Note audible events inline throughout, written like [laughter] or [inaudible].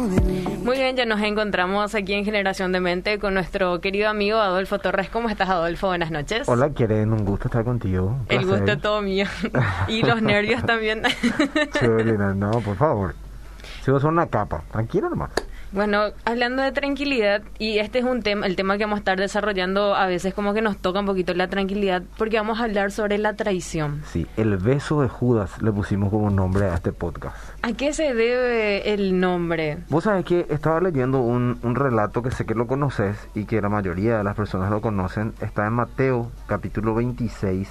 Muy bien, ya nos encontramos aquí en Generación de Mente con nuestro querido amigo Adolfo Torres. ¿Cómo estás, Adolfo? Buenas noches. Hola, Quieren, un gusto estar contigo. El gusto es todo mío. [laughs] y los nervios también. no, por favor. Si vos una capa, tranquilo nomás. Bueno, hablando de tranquilidad, y este es un tema, el tema que vamos a estar desarrollando a veces como que nos toca un poquito la tranquilidad, porque vamos a hablar sobre la traición. Sí, el beso de Judas le pusimos como nombre a este podcast. ¿A qué se debe el nombre? Vos sabés que estaba leyendo un, un relato que sé que lo conoces y que la mayoría de las personas lo conocen, está en Mateo capítulo 26.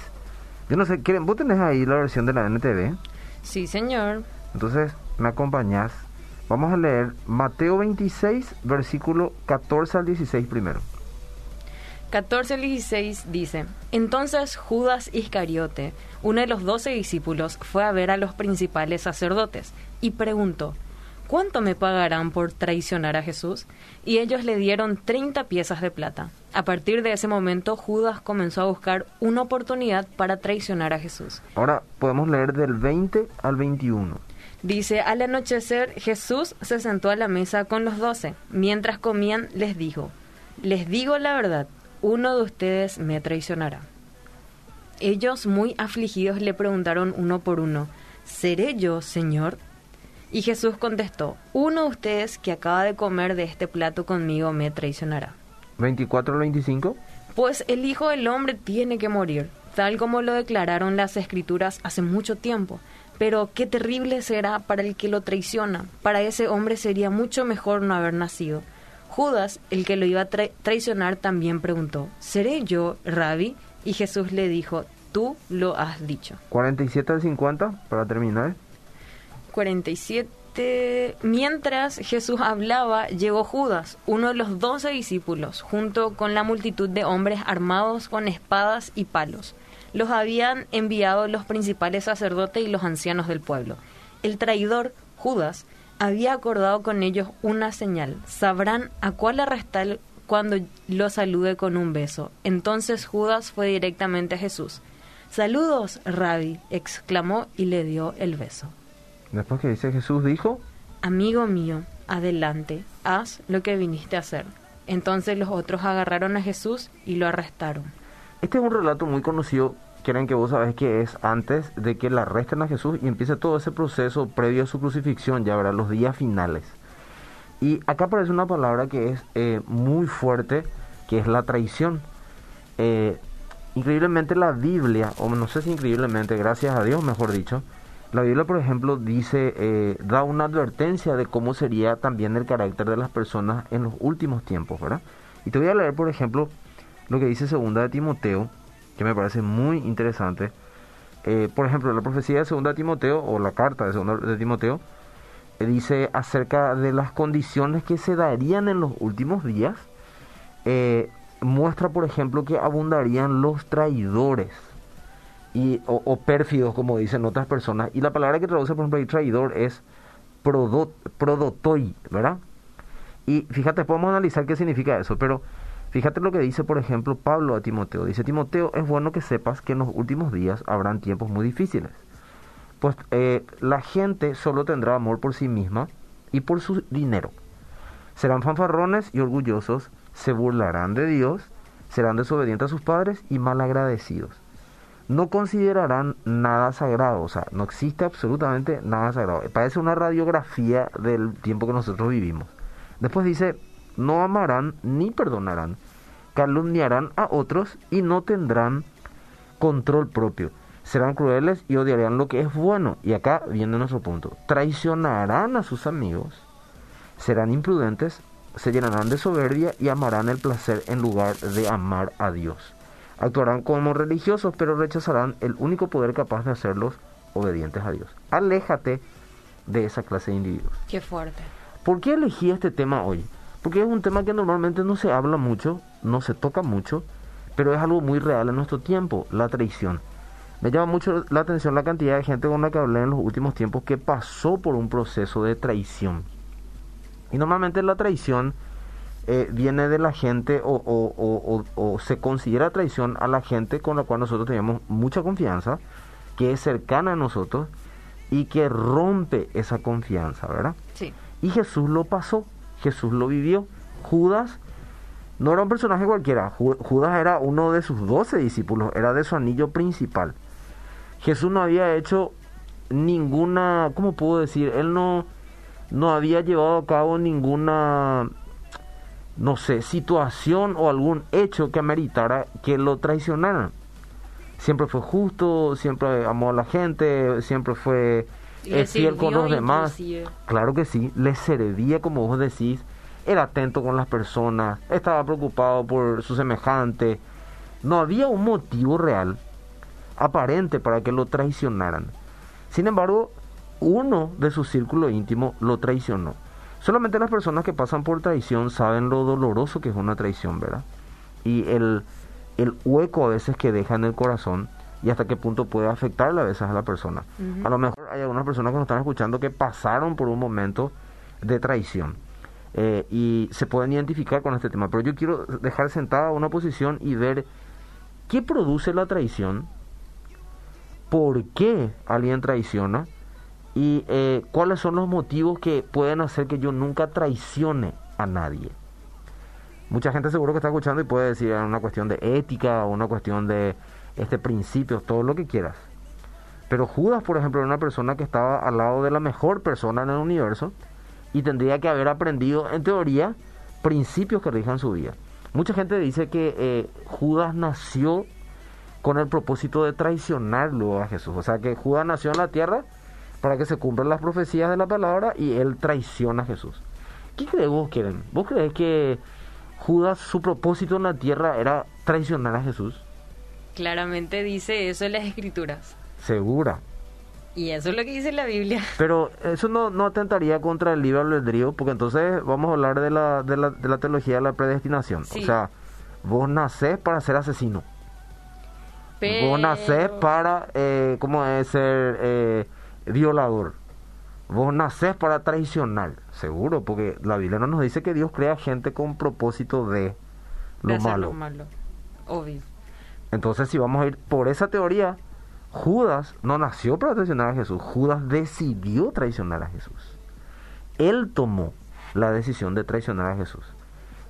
Yo no sé, ¿vos tenés ahí la versión de la NTV? Sí, señor. Entonces, ¿me acompañás? Vamos a leer Mateo 26, versículo 14 al 16 primero. 14 al 16 dice, Entonces Judas Iscariote, uno de los doce discípulos, fue a ver a los principales sacerdotes y preguntó, ¿cuánto me pagarán por traicionar a Jesús? Y ellos le dieron 30 piezas de plata. A partir de ese momento, Judas comenzó a buscar una oportunidad para traicionar a Jesús. Ahora podemos leer del 20 al 21. Dice, al anochecer Jesús se sentó a la mesa con los doce. Mientras comían les dijo, les digo la verdad, uno de ustedes me traicionará. Ellos, muy afligidos, le preguntaron uno por uno, ¿seré yo, Señor? Y Jesús contestó, uno de ustedes que acaba de comer de este plato conmigo me traicionará. 24 al 25. Pues el Hijo del Hombre tiene que morir, tal como lo declararon las Escrituras hace mucho tiempo pero qué terrible será para el que lo traiciona. Para ese hombre sería mucho mejor no haber nacido. Judas, el que lo iba a traicionar, también preguntó, ¿seré yo, Rabbi? Y Jesús le dijo, tú lo has dicho. 47 al 50, para terminar. 47. Mientras Jesús hablaba, llegó Judas, uno de los doce discípulos, junto con la multitud de hombres armados con espadas y palos los habían enviado los principales sacerdotes y los ancianos del pueblo. El traidor, Judas, había acordado con ellos una señal. Sabrán a cuál arrestar cuando lo salude con un beso. Entonces Judas fue directamente a Jesús. Saludos, Rabbi, exclamó y le dio el beso. Después que dice Jesús dijo, Amigo mío, adelante, haz lo que viniste a hacer. Entonces los otros agarraron a Jesús y lo arrestaron. Este es un relato muy conocido, quieren que vos sabés que es antes de que le arresten a Jesús y empiece todo ese proceso previo a su crucifixión, ya verá, los días finales. Y acá aparece una palabra que es eh, muy fuerte, que es la traición. Eh, increíblemente la Biblia, o no sé si increíblemente, gracias a Dios mejor dicho, la Biblia por ejemplo dice, eh, da una advertencia de cómo sería también el carácter de las personas en los últimos tiempos, ¿verdad? Y te voy a leer por ejemplo lo que dice segunda de Timoteo, que me parece muy interesante. Eh, por ejemplo, la profecía de segunda Timoteo, o la carta de segunda de Timoteo, eh, dice acerca de las condiciones que se darían en los últimos días. Eh, muestra, por ejemplo, que abundarían los traidores y, o, pérfidos, como dicen otras personas. Y la palabra que traduce, por ejemplo, ahí traidor es prodotoi, ¿verdad? Y fíjate, podemos analizar qué significa eso, pero Fíjate lo que dice, por ejemplo, Pablo a Timoteo. Dice, Timoteo, es bueno que sepas que en los últimos días habrán tiempos muy difíciles. Pues eh, la gente solo tendrá amor por sí misma y por su dinero. Serán fanfarrones y orgullosos, se burlarán de Dios, serán desobedientes a sus padres y malagradecidos. No considerarán nada sagrado, o sea, no existe absolutamente nada sagrado. Parece una radiografía del tiempo que nosotros vivimos. Después dice, no amarán ni perdonarán, calumniarán a otros y no tendrán control propio. Serán crueles y odiarán lo que es bueno. Y acá viene nuestro punto. Traicionarán a sus amigos, serán imprudentes, se llenarán de soberbia y amarán el placer en lugar de amar a Dios. Actuarán como religiosos, pero rechazarán el único poder capaz de hacerlos obedientes a Dios. Aléjate de esa clase de individuos. Qué fuerte. ¿Por qué elegí este tema hoy? Porque es un tema que normalmente no se habla mucho, no se toca mucho, pero es algo muy real en nuestro tiempo, la traición. Me llama mucho la atención la cantidad de gente con la que hablé en los últimos tiempos que pasó por un proceso de traición. Y normalmente la traición eh, viene de la gente o, o, o, se considera traición a la gente con la cual nosotros tenemos mucha confianza, que es cercana a nosotros y que rompe esa confianza, ¿verdad? Sí. Y Jesús lo pasó, Jesús lo vivió. Judas no era un personaje cualquiera, Judas era uno de sus doce discípulos, era de su anillo principal. Jesús no había hecho ninguna, ¿cómo puedo decir? Él no, no había llevado a cabo ninguna, no sé, situación o algún hecho que ameritara que lo traicionaran. Siempre fue justo, siempre amó a la gente, siempre fue fiel con los demás. Claro que sí, le servía, como vos decís, era atento con las personas, estaba preocupado por su semejante. No había un motivo real, aparente, para que lo traicionaran. Sin embargo, uno de su círculo íntimo lo traicionó. Solamente las personas que pasan por traición saben lo doloroso que es una traición, ¿verdad? Y el, el hueco a veces que deja en el corazón y hasta qué punto puede afectarle a veces a la persona. A lo mejor hay algunas personas que nos están escuchando que pasaron por un momento de traición eh, y se pueden identificar con este tema, pero yo quiero dejar sentada una posición y ver qué produce la traición, por qué alguien traiciona y eh, cuáles son los motivos que pueden hacer que yo nunca traicione a nadie. Mucha gente seguro que está escuchando y puede decir es una cuestión de ética una cuestión de este principio, todo lo que quieras. Pero Judas, por ejemplo, era una persona que estaba al lado de la mejor persona en el universo y tendría que haber aprendido, en teoría, principios que rijan su vida. Mucha gente dice que eh, Judas nació con el propósito de traicionarlo a Jesús. O sea, que Judas nació en la tierra para que se cumplan las profecías de la palabra y él traiciona a Jesús. ¿Qué crees vos, quieren? ¿Vos crees que Judas, su propósito en la tierra era traicionar a Jesús? Claramente dice eso en las escrituras. Segura. Y eso es lo que dice la Biblia. Pero eso no, no atentaría contra el libre albedrío, porque entonces vamos a hablar de la, de la, de la teología de la predestinación. O sea, vos nacés para ser asesino. Vos nacés para, eh, ¿cómo es ser eh, violador? Vos nacés para traicionar, seguro, porque la Biblia no nos dice que Dios crea gente con propósito de lo malo. Lo malo. Obvio. Entonces, si vamos a ir por esa teoría, Judas no nació para traicionar a Jesús, Judas decidió traicionar a Jesús. Él tomó la decisión de traicionar a Jesús.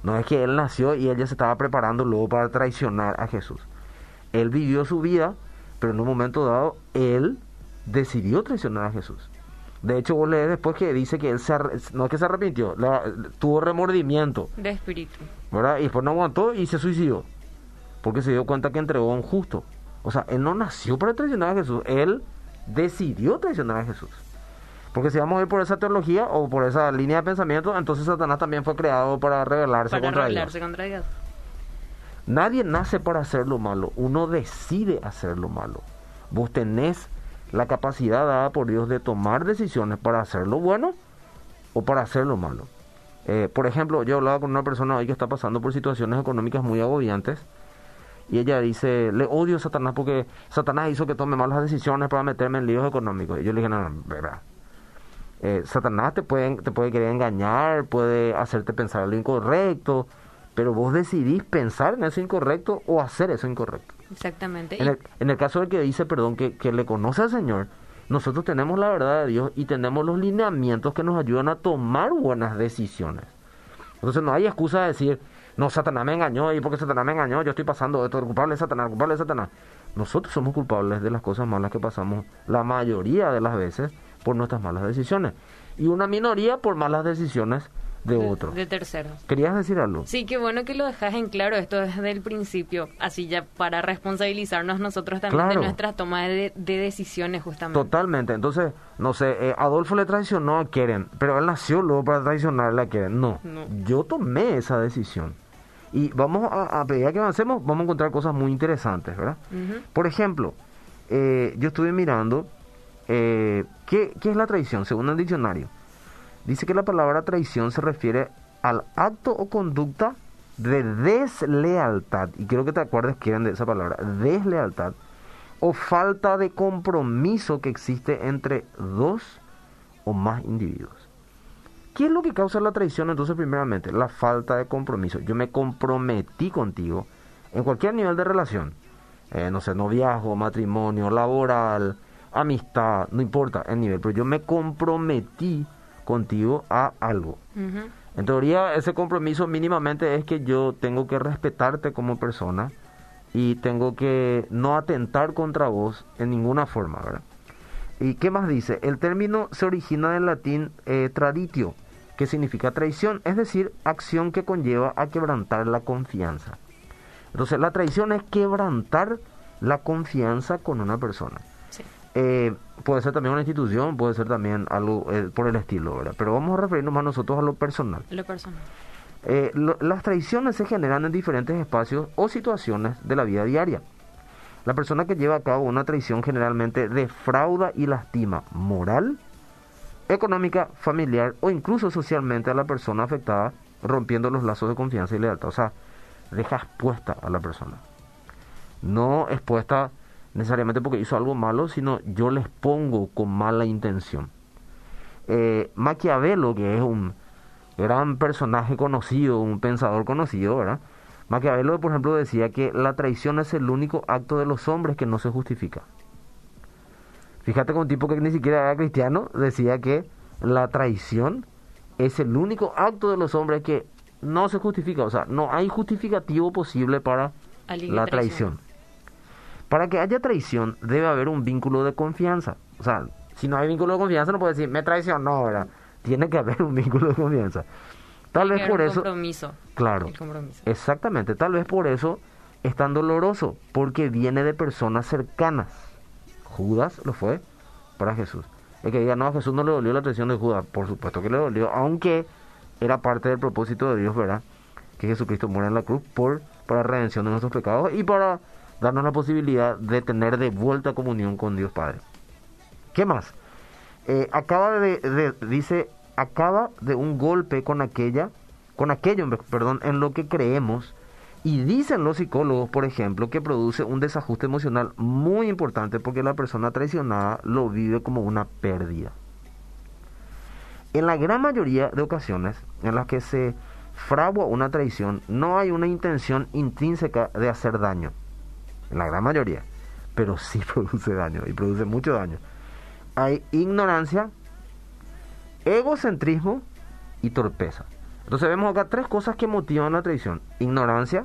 No es que él nació y él ya se estaba preparando luego para traicionar a Jesús. Él vivió su vida, pero en un momento dado él decidió traicionar a Jesús. De hecho, vos lees después que dice que él se no es que se arrepintió, tuvo remordimiento. De espíritu. ¿verdad? Y después no aguantó y se suicidó porque se dio cuenta que entregó a un justo. O sea, él no nació para traicionar a Jesús, él decidió traicionar a Jesús. Porque si vamos a ir por esa teología o por esa línea de pensamiento, entonces Satanás también fue creado para rebelarse, contra, rebelarse contra Dios. Nadie nace para hacer lo malo, uno decide hacer lo malo. Vos tenés la capacidad dada por Dios de tomar decisiones para hacer lo bueno o para hacer lo malo. Eh, por ejemplo, yo hablaba con una persona hoy que está pasando por situaciones económicas muy agobiantes y ella dice, le odio a Satanás porque Satanás hizo que tome malas decisiones para meterme en líos económicos. Y yo le dije, no, no, verdad. Eh, Satanás te puede, te puede querer engañar, puede hacerte pensar lo incorrecto, pero vos decidís pensar en eso incorrecto o hacer eso incorrecto. Exactamente. En el, en el caso del que dice, perdón, que, que le conoce al Señor, nosotros tenemos la verdad de Dios y tenemos los lineamientos que nos ayudan a tomar buenas decisiones. Entonces no hay excusa de decir, no, Satanás me engañó y porque Satanás me engañó, yo estoy pasando esto, culpable de Satanás, culpable de Satanás. Nosotros somos culpables de las cosas malas que pasamos la mayoría de las veces por nuestras malas decisiones. Y una minoría por malas decisiones de, otro. De terceros. ¿Querías decir algo? Sí, qué bueno que lo dejas en claro esto desde el principio, así ya para responsabilizarnos nosotros también de nuestras tomas de, decisiones justamente. Totalmente, entonces, no sé, eh, Adolfo le traicionó a Keren, pero él nació luego para traicionarle a Keren. No, yo tomé esa decisión. Y vamos a, a pedir que avancemos, vamos a encontrar cosas muy interesantes, ¿verdad? Por ejemplo, eh, yo estuve mirando, eh, ¿qué, ¿qué es la traición según el diccionario? Dice que la palabra traición se refiere al acto o conducta de deslealtad, y quiero que te acuerdes que de esa palabra, deslealtad, o falta de compromiso que existe entre dos o más individuos. ¿Qué es lo que causa la traición entonces primeramente? La falta de compromiso. Yo me comprometí contigo en cualquier nivel de relación. Eh, no sé, noviazgo, matrimonio, laboral, amistad, no importa el nivel, pero yo me comprometí contigo a algo. En teoría, ese compromiso mínimamente es que yo tengo que respetarte como persona y tengo que no atentar contra vos en ninguna forma, ¿verdad? ¿Y qué más dice? El término se origina del latín eh, traditio, que significa traición, es decir, acción que conlleva a quebrantar la confianza. Entonces, la traición es quebrantar la confianza con una persona. Eh, puede ser también una institución, puede ser también algo eh, por el estilo, ¿verdad? Pero vamos a referirnos más nosotros a lo personal. Lo personal. Eh, lo- las traiciones se generan en diferentes espacios o situaciones de la vida diaria. La persona que lleva a cabo una traición generalmente defrauda y lastima moral, económica, familiar o incluso socialmente a la persona afectada, rompiendo los lazos de confianza y lealtad. O sea, deja expuesta a la persona. No expuesta necesariamente porque hizo algo malo, sino yo les pongo con mala intención. Eh, Maquiavelo, que es un gran personaje conocido, un pensador conocido, ¿verdad? Maquiavelo, por ejemplo, decía que la traición es el único acto de los hombres que no se justifica. Fíjate con un tipo que ni siquiera era cristiano, decía que la traición es el único acto de los hombres que no se justifica. O sea, no hay justificativo posible para la traición. Para que haya traición debe haber un vínculo de confianza. O sea, si no hay vínculo de confianza no puede decir, me traicionó, ¿verdad? Tiene que haber un [laughs] vínculo de confianza. Tal vez por eso... compromiso. Claro. El compromiso. Exactamente, tal vez por eso es tan doloroso, porque viene de personas cercanas. Judas lo fue para Jesús. El que diga, no, a Jesús no le dolió la traición de Judas, por supuesto que le dolió, aunque era parte del propósito de Dios, ¿verdad? Que Jesucristo muera en la cruz por, para redención de nuestros pecados y para darnos la posibilidad de tener de vuelta comunión con Dios Padre. ¿Qué más? Eh, acaba de, dice, acaba de un golpe con aquella, con aquello, perdón, en lo que creemos. Y dicen los psicólogos, por ejemplo, que produce un desajuste emocional muy importante porque la persona traicionada lo vive como una pérdida. En la gran mayoría de ocasiones en las que se fragua una traición, no hay una intención intrínseca de hacer daño. En la gran mayoría. Pero sí [laughs] produce daño y produce mucho daño. Hay ignorancia, egocentrismo y torpeza. Entonces vemos acá tres cosas que motivan la traición. Ignorancia,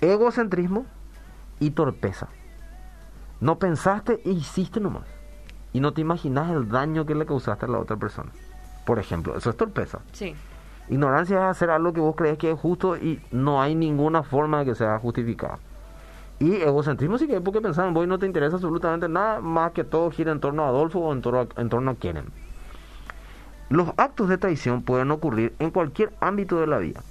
egocentrismo y torpeza. No pensaste e hiciste nomás. Y no te imaginas el daño que le causaste a la otra persona. Por ejemplo, eso es torpeza. Sí. Ignorancia es hacer algo que vos crees que es justo y no hay ninguna forma de que sea justificado. Y egocentrismo sí que es porque pensaban, vos no te interesa absolutamente nada más que todo gira en torno a Adolfo o en torno a, en torno a Keren. Los actos de traición pueden ocurrir en cualquier ámbito de la vida.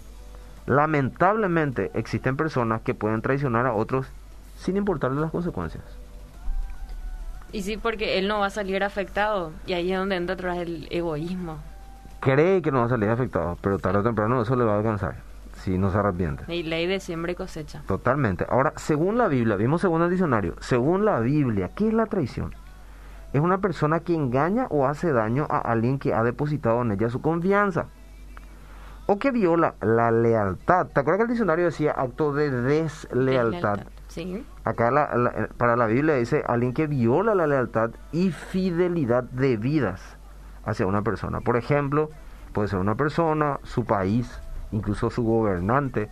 Lamentablemente existen personas que pueden traicionar a otros sin importarle las consecuencias. Y sí, porque él no va a salir afectado. Y ahí es donde entra atrás el egoísmo. Cree que no va a salir afectado, pero tarde o temprano eso le va a alcanzar, si no se arrepiente. Y ley de siembra y cosecha. Totalmente. Ahora, según la Biblia, vimos según el diccionario, según la Biblia, ¿qué es la traición? Es una persona que engaña o hace daño a alguien que ha depositado en ella su confianza. O que viola la lealtad. ¿Te acuerdas que el diccionario decía acto de deslealtad? Sí. Acá la- la- para la Biblia dice alguien que viola la lealtad y fidelidad debidas hacia una persona. Por ejemplo, puede ser una persona, su país, incluso su gobernante.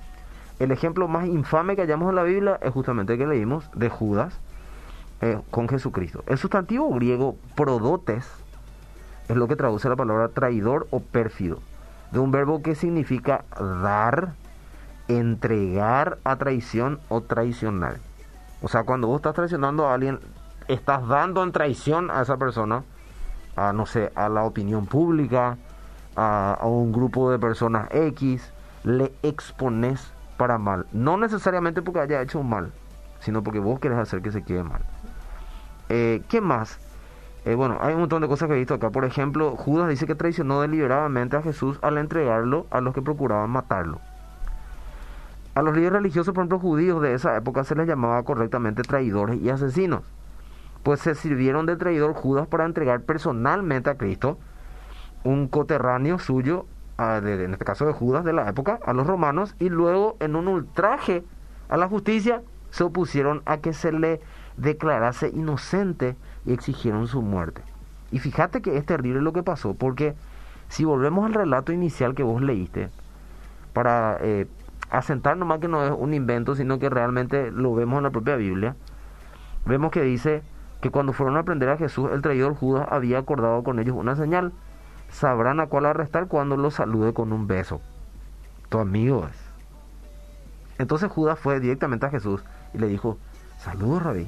El ejemplo más infame que hallamos en la Biblia es justamente el que leímos de Judas eh, con Jesucristo. El sustantivo griego prodotes es lo que traduce la palabra traidor o pérfido, de un verbo que significa dar, entregar a traición o traicionar. O sea, cuando vos estás traicionando a alguien, estás dando en traición a esa persona, a no sé, a la opinión pública, a, a un grupo de personas X, le expones para mal. No necesariamente porque haya hecho mal, sino porque vos querés hacer que se quede mal. Eh, ¿Qué más? Eh, bueno, hay un montón de cosas que he visto acá. Por ejemplo, Judas dice que traicionó deliberadamente a Jesús al entregarlo a los que procuraban matarlo. A los líderes religiosos, por ejemplo, judíos de esa época se les llamaba correctamente traidores y asesinos. Pues se sirvieron de traidor Judas para entregar personalmente a Cristo un coterráneo suyo, en este caso de Judas de la época, a los romanos y luego en un ultraje a la justicia se opusieron a que se le declarase inocente y exigieron su muerte. Y fíjate que es terrible lo que pasó, porque si volvemos al relato inicial que vos leíste, para eh, asentar nomás que no es un invento, sino que realmente lo vemos en la propia Biblia, vemos que dice que cuando fueron a aprender a Jesús, el traidor Judas había acordado con ellos una señal. Sabrán a cuál arrestar cuando los salude con un beso. Tu amigo es. Entonces Judas fue directamente a Jesús y le dijo, saludos, rabí.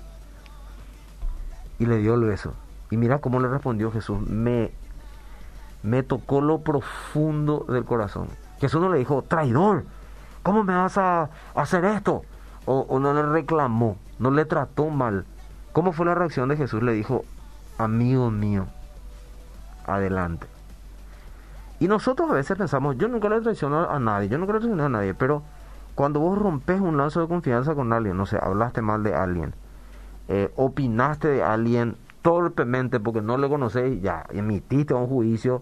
Y le dio el beso. Y mira cómo le respondió Jesús, me, me tocó lo profundo del corazón. Jesús no le dijo, traidor, ¿cómo me vas a hacer esto? O no le reclamó, no le trató mal. ¿Cómo fue la reacción de Jesús? Le dijo, amigo mío, adelante. Y nosotros a veces pensamos, yo nunca le traiciono a nadie, yo nunca le traiciono a nadie, pero cuando vos rompes un lazo de confianza con alguien, no sé, hablaste mal de alguien, eh, opinaste de alguien torpemente porque no le conocéis, ya emitiste un juicio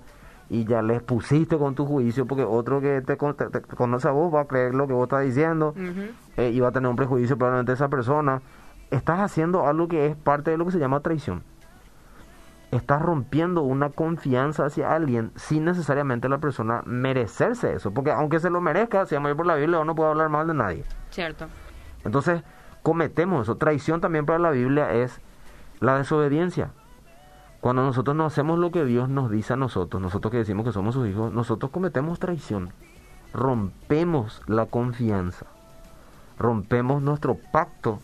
y ya le pusiste con tu juicio porque otro que te, conoce a vos va a creer lo que vos estás diciendo eh, y va a tener un prejuicio probablemente de esa persona. Estás haciendo algo que es parte de lo que se llama traición estás rompiendo una confianza hacia alguien sin necesariamente la persona merecerse eso. Porque aunque se lo merezca, si vamos a ir por la Biblia, uno no puede hablar mal de nadie. Cierto. Entonces, cometemos eso. Traición también para la Biblia es la desobediencia. Cuando nosotros no hacemos lo que Dios nos dice a nosotros, nosotros que decimos que somos sus hijos, nosotros cometemos traición. Rompemos la confianza. Rompemos nuestro pacto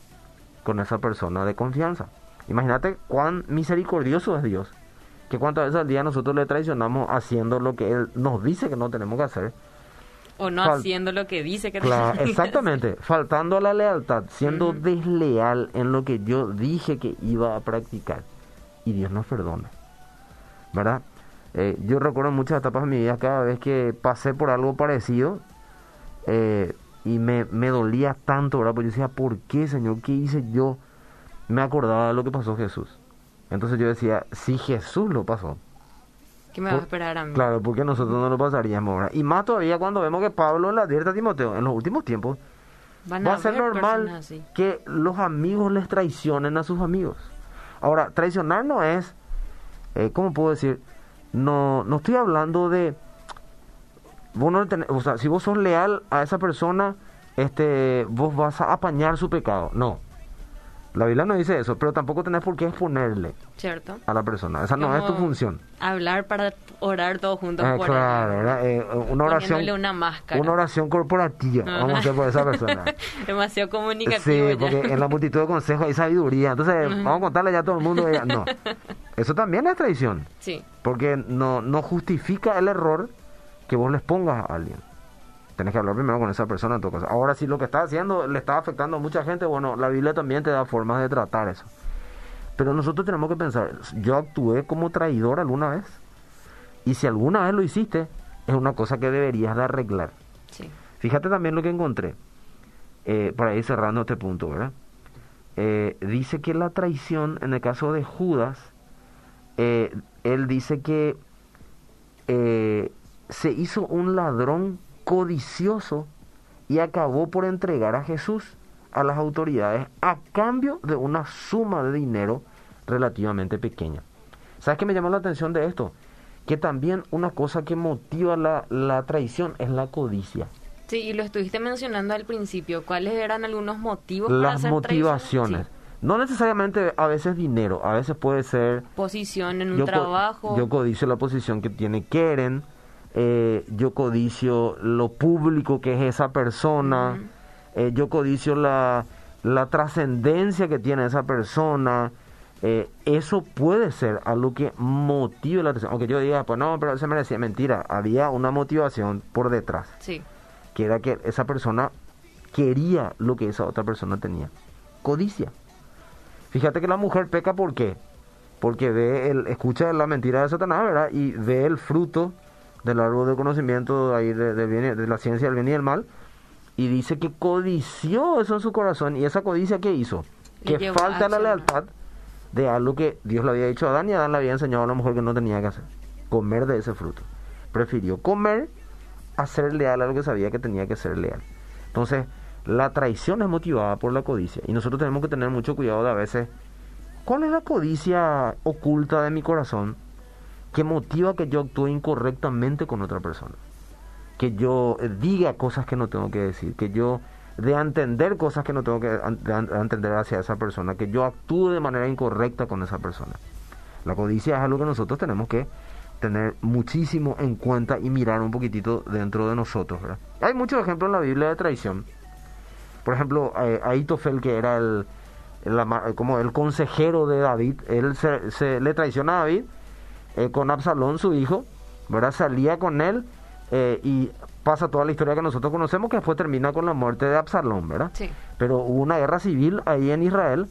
con esa persona de confianza. Imagínate cuán misericordioso es Dios. Que cuántas veces al día nosotros le traicionamos haciendo lo que Él nos dice que no tenemos que hacer. O no haciendo lo que dice que tenemos que Exactamente, faltando a la lealtad, siendo desleal en lo que yo dije que iba a practicar. Y Dios nos perdona. ¿Verdad? Eh, yo recuerdo muchas etapas de mi vida, cada vez que pasé por algo parecido, eh, y me, me dolía tanto, ¿verdad? Porque yo decía, ¿por qué, Señor? ¿Qué hice yo? Me acordaba de lo que pasó Jesús. Entonces yo decía, si Jesús lo pasó, ¿qué me va a esperar a mí? Claro, porque nosotros no lo pasaríamos. Y más todavía cuando vemos que Pablo le advierte a Timoteo, en los últimos tiempos, va a, ser normal que los amigos les traicionen a sus amigos. Ahora, traicionar no es, eh, ¿cómo puedo decir? No, no estoy hablando de... Vos no o sea, si vos sos leal a esa persona, este, vos vas a apañar su pecado. No, la Biblia no dice eso, pero tampoco tenés por qué exponerle ¿Cierto? a la persona. Esa no es tu función. Hablar para orar todos juntos eh, claro, eh, una oración. una máscara. Una oración corporativa, vamos a hacer por esa persona. [laughs] Demasiado comunicativo. Sí, porque en la multitud de consejos hay sabiduría. Entonces, vamos a contarle ya a todo el mundo. no. [laughs] Eso también es traición. Sí. Porque no, no justifica el error que vos les pongas a alguien tenés que hablar primero con esa persona en tu casa. Ahora, si lo que está haciendo le está afectando a mucha gente, bueno, la Biblia también te da formas de tratar eso. Pero nosotros tenemos que pensar, yo actué como traidor alguna vez. Y si alguna vez lo hiciste, es una cosa que deberías de arreglar. Sí. Fíjate también lo que encontré, eh, para ir cerrando este punto, ¿verdad? Eh, dice que la traición, en el caso de Judas, eh, él dice que se hizo un ladrón codicioso y acabó por entregar a Jesús a las autoridades a cambio de una suma de dinero relativamente pequeña. ¿Sabes qué me llamó la atención de esto? Que también una cosa que motiva la, la traición es la codicia. Sí, y lo estuviste mencionando al principio. ¿Cuáles eran algunos motivos Las para hacer motivaciones. No necesariamente a veces dinero, a veces puede ser... Posición en un trabajo. yo codicio la posición que tiene Keren, eh, yo codicio lo público que es esa persona, eh, yo codicio la, la trascendencia que tiene esa persona. Eh, eso puede ser algo que motive la atención. Aunque yo diga, pues no, pero se merecía. Mentira, había una motivación por detrás. Sí. Que era que esa persona quería lo que esa otra persona tenía. Codicia. Fíjate que la mujer peca ¿por qué? Porque ve el, escucha la mentira de Satanás, ¿verdad? Y ve el fruto del árbol de conocimiento ahí de, de, la ciencia del bien y el mal, y dice que codició eso en su corazón, y esa codicia que hizo, que falta la lealtad de algo que Dios le había dicho a Adán y Adán le había enseñado a la mujer que no tenía que hacer, comer de ese fruto. Prefirió comer a ser leal a lo que sabía que tenía que ser leal. Entonces, la traición es motivada por la codicia, y nosotros tenemos que tener mucho cuidado de a veces, ¿cuál es la codicia oculta de mi corazón? Que motiva que yo actúe incorrectamente con otra persona. Que yo eh, diga cosas que no tengo que decir, que yo de entender cosas que no tengo que entender hacia esa persona, que yo actúe de manera incorrecta con esa persona. La codicia es algo que nosotros tenemos que tener muchísimo en cuenta y mirar un poquitito dentro de nosotros. Hay muchos ejemplos en la Biblia de traición. Por ejemplo, eh, Aitofel, que era el, como el consejero de David, él se, le traiciona a David eh, con Absalón, su hijo, ¿verdad? salía con él eh, y pasa toda la historia que nosotros conocemos, que después termina con la muerte de Absalón, ¿verdad? Sí. Pero hubo una guerra civil ahí en Israel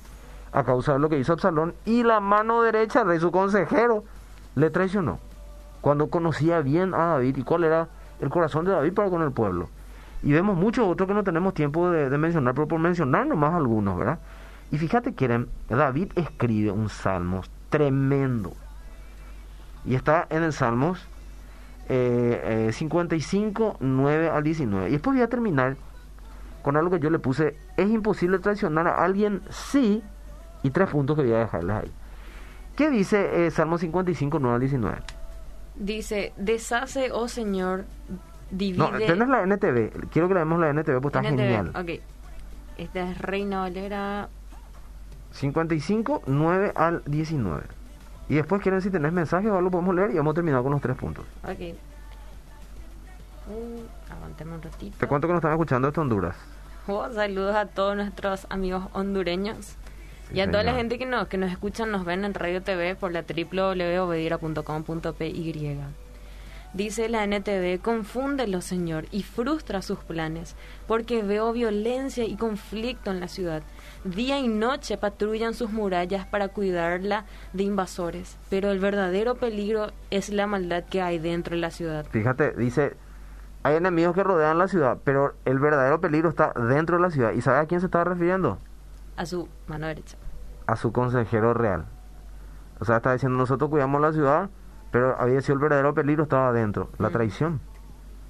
a causa de lo que hizo Absalón y la mano derecha de su consejero le traicionó cuando conocía bien a David y cuál era el corazón de David para con el pueblo. Y vemos muchos otros que no tenemos tiempo de, mencionar, pero por mencionar nomás algunos, ¿verdad? Y fíjate que David escribe un salmo tremendo. Y está en el Salmos eh, 55, eh, 9 al 19. Y después voy a terminar con algo que yo le puse. Es imposible traicionar a alguien, sí. Y tres puntos que voy a dejarles ahí. ¿Qué dice eh, Salmo 55, 9 al 19? Dice, deshace, oh Señor, divide... No, tenés la NTV. Quiero que la la NTV porque está genial. Ok. Esta es Reina Valera... 55, 9 al 19. Y después quieren si tenés mensajes o algo podemos leer y vamos a terminar con los tres puntos. Ok. Uh, un ratito. Te cuento que nos están escuchando desde Honduras. Oh, saludos a todos nuestros amigos hondureños. y a toda la gente que nos, que nos escuchan, nos ven en Radio TV por la www.obedira.com.py. Dice la NTV, confúndelo, Señor, y frustra sus planes, porque veo violencia y conflicto en la ciudad. Día y noche patrullan sus murallas para cuidarla de invasores, pero el verdadero peligro es la maldad que hay dentro de la ciudad. Fíjate, dice, hay enemigos que rodean la ciudad, pero el verdadero peligro está dentro de la ciudad. ¿Y sabe a quién se estaba refiriendo? A su mano derecha. A su consejero real. O sea, está diciendo, nosotros cuidamos la ciudad, pero había sido el verdadero peligro estaba dentro, la mm. traición.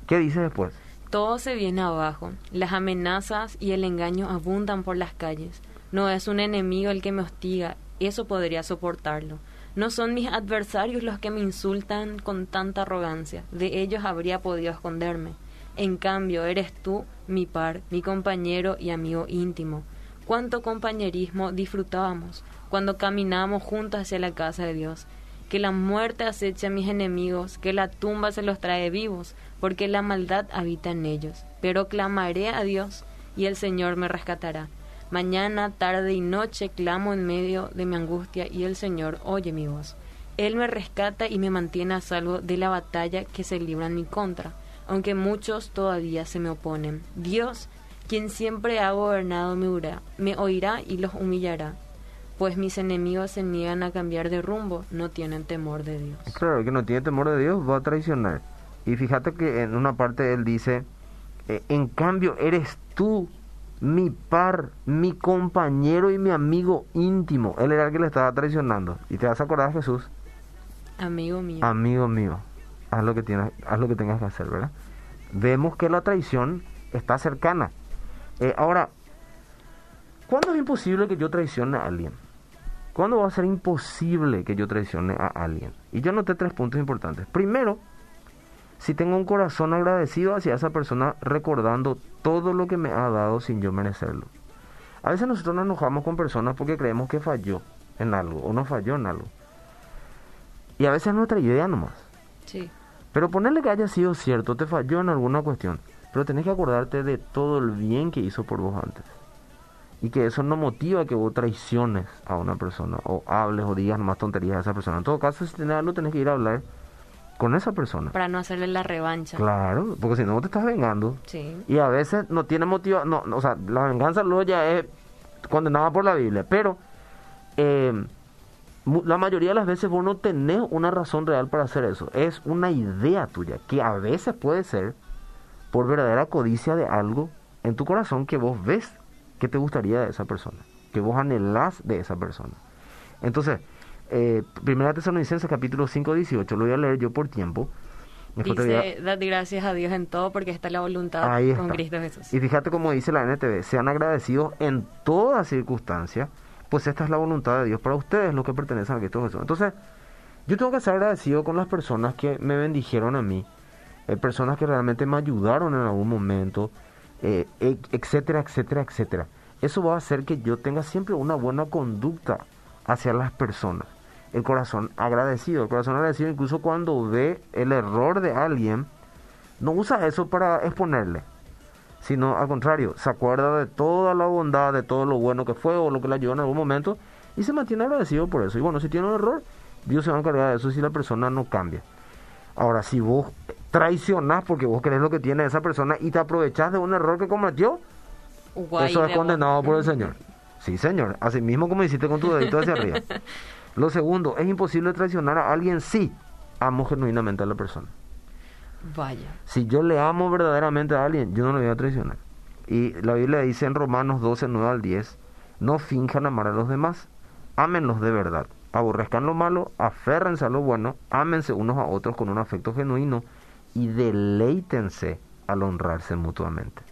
¿Qué dice después? Todo se viene abajo. Las amenazas y el engaño abundan por las calles. No es un enemigo el que me hostiga, eso podría soportarlo. No son mis adversarios los que me insultan con tanta arrogancia, de ellos habría podido esconderme. En cambio, eres tú, mi par, mi compañero y amigo íntimo. Cuánto compañerismo disfrutábamos cuando caminábamos juntos hacia la casa de Dios que la muerte aceche a mis enemigos, que la tumba se los trae vivos, porque la maldad habita en ellos. Pero clamaré a Dios, y el Señor me rescatará. Mañana, tarde y noche clamo en medio de mi angustia, y el Señor oye mi voz. Él me rescata y me mantiene a salvo de la batalla que se libra en mi contra, aunque muchos todavía se me oponen. Dios, quien siempre ha gobernado, me me oirá y los humillará pues mis enemigos se niegan a cambiar de rumbo, no tienen temor de Dios. Claro, que no tiene temor de Dios va a traicionar. Y fíjate que en una parte él dice, eh, en cambio eres tú mi par, mi compañero y mi amigo íntimo. Él era el que le estaba traicionando. Y te vas a acordar, Jesús. Amigo mío. Amigo mío. Haz lo que tienes, haz lo que tengas que hacer, ¿verdad? Vemos que la traición está cercana. Eh, ahora, ¿cuándo es imposible que yo traicione a alguien? ¿Cuándo va a ser imposible que yo traicione a alguien? Y yo noté tres puntos importantes. Primero, si tengo un corazón agradecido hacia esa persona recordando todo lo que me ha dado sin yo merecerlo. A veces nosotros nos enojamos con personas porque creemos que falló en algo o no falló en algo. Y a veces es nuestra idea nomás. Sí. Pero ponerle que haya sido cierto, te falló en alguna cuestión. Pero tenés que acordarte de todo el bien que hizo por vos antes y que eso no motiva que vos traiciones a una persona o hables o digas más tonterías a esa persona. En todo caso, si tenés algo, tenés que ir a hablar con esa persona. Para no hacerle la revancha. Claro, porque si no te estás vengando. Sí. Y a veces no tiene motivo, no, o sea, la venganza luego ya es condenada por la Biblia, pero eh, la mayoría de las veces vos no tenés una razón real para hacer eso. Es una idea tuya, que a veces puede ser por verdadera codicia de algo en tu corazón que vos ves ¿Qué te gustaría de esa persona? ¿Qué vos anhelás de esa persona? Entonces, eh, Primera Tesalonicenses capítulo 5, 18, lo voy a leer yo por tiempo. Dice, dad gracias a Dios en todo porque está la voluntad con Cristo Jesús. Y fíjate como dice la NTV, sean agradecidos en toda circunstancia, pues esta es la voluntad de Dios para ustedes, los que pertenecen a Cristo Jesús. Entonces, Yo tengo que ser agradecido con las personas que me bendijeron a mí, eh, personas que realmente me ayudaron en algún momento, eh, e- etcétera, etcétera, etcétera. Eso va a hacer que yo tenga siempre una buena conducta hacia las personas. El corazón agradecido, el corazón agradecido incluso cuando ve el error de alguien, no usa eso para exponerle, sino al contrario, se acuerda de toda la bondad, de todo lo bueno que fue o lo que le ayudó en algún momento y se mantiene agradecido por eso. Y bueno, si tiene un error, Dios se va a encargar de eso si la persona no cambia. Ahora, si vos traicionás porque vos querés lo que tiene esa persona y te aprovechás de un error que cometió, Guay eso es condenado por el Señor. Sí, Señor. Así mismo como hiciste con tu dedito hacia arriba. [laughs] Lo segundo, es imposible traicionar a alguien si amo genuinamente a la persona. Vaya. Si yo le amo verdaderamente a alguien, yo no le voy a traicionar. Y la Biblia dice en Romanos 12, 9 al 10, no finjan amar a los demás, ámenlos de verdad, aborrezcan lo malo, aférrense a lo bueno, ámense unos a otros con un afecto genuino y deleítense al honrarse mutuamente.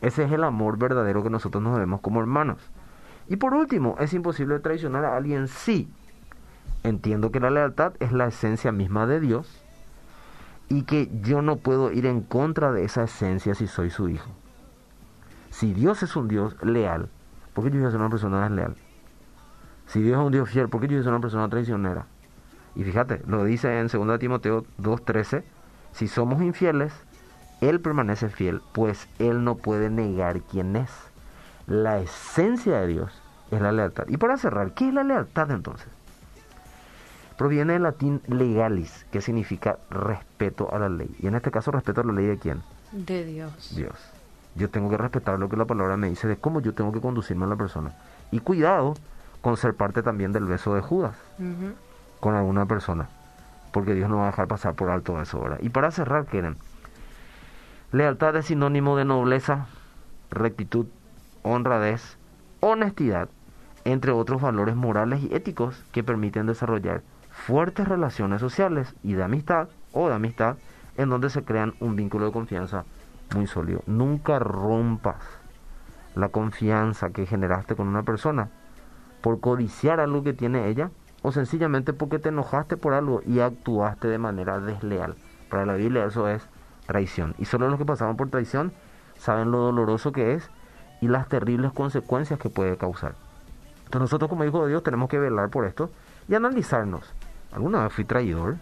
Ese es el amor verdadero que nosotros nos debemos como hermanos. Y por último, es imposible traicionar a alguien si entiendo que la lealtad es la esencia misma de Dios y que yo no puedo ir en contra de esa esencia si soy su hijo. Si Dios es un Dios leal, ¿por qué yo voy a ser una persona desleal? Si Dios es un Dios fiel, ¿por qué yo voy a ser una persona traicionera? Y fíjate, lo dice en 2 Timoteo 2.13, si somos infieles, Él permanece fiel, pues Él no puede negar quién es. La esencia de Dios es la lealtad. Y para cerrar, ¿qué es la lealtad entonces? Proviene del latín legalis, que significa respeto a la ley. Y en este caso, respeto a la ley de quién? De Dios. Dios. Yo tengo que respetar lo que la palabra me dice de cómo yo tengo que conducirme a la persona. Y cuidado con ser parte también del beso de Judas con alguna persona. Porque Dios no va a dejar pasar por alto eso ahora. Y para cerrar, quieren. Lealtad es sinónimo de nobleza, rectitud, honradez, honestidad, entre otros valores morales y éticos que permiten desarrollar fuertes relaciones sociales y de amistad o de amistad en donde se crean un vínculo de confianza muy sólido. Nunca rompas la confianza que generaste con una persona por codiciar algo que tiene ella o sencillamente porque te enojaste por algo y actuaste de manera desleal. Para la Biblia eso es traición. Y solo los que pasaron por traición saben lo doloroso que es y las terribles consecuencias que puede causar. Entonces nosotros como hijos de Dios tenemos que velar por esto y analizarnos. ¿Alguna vez fui traidor?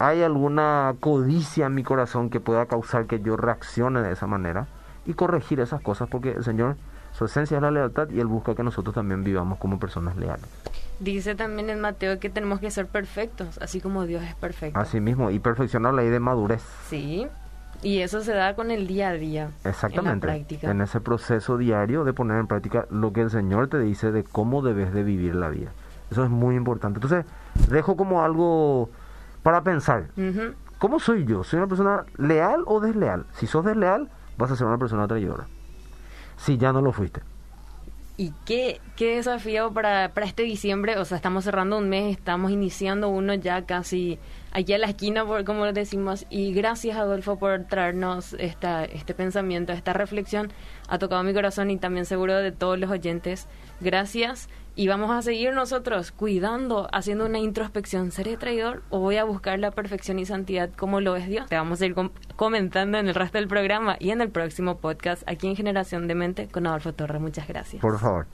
¿Hay alguna codicia en mi corazón que pueda causar que yo reaccione de esa manera? Y corregir esas cosas porque el Señor, su esencia es la lealtad y Él busca que nosotros también vivamos como personas leales. Dice también en Mateo que tenemos que ser perfectos, así como Dios es perfecto. Así mismo, y perfeccionar la ley de madurez. Sí. Y eso se da con el día a día. Exactamente. En la práctica. En ese proceso diario de poner en práctica lo que el Señor te dice de cómo debes de vivir la vida. Eso es muy importante. Entonces, dejo como algo para pensar. ¿Cómo soy yo? ¿Soy una persona leal o desleal? Si sos desleal, vas a ser una persona traidora. Si ya no lo fuiste. ¿Y qué, qué desafío para, para este diciembre? O sea, estamos cerrando un mes, estamos iniciando uno ya casi aquí a la esquina, por, como decimos. Y gracias, Adolfo, por traernos esta, este pensamiento, esta reflexión. Ha tocado mi corazón y también seguro de todos los oyentes. Gracias. Y vamos a seguir nosotros cuidando, haciendo una introspección. ¿Seré traidor o voy a buscar la perfección y santidad como lo es Dios? Te vamos a ir com- comentando en el resto del programa y en el próximo podcast aquí en Generación de Mente con Adolfo Torre. Muchas gracias. Por favor.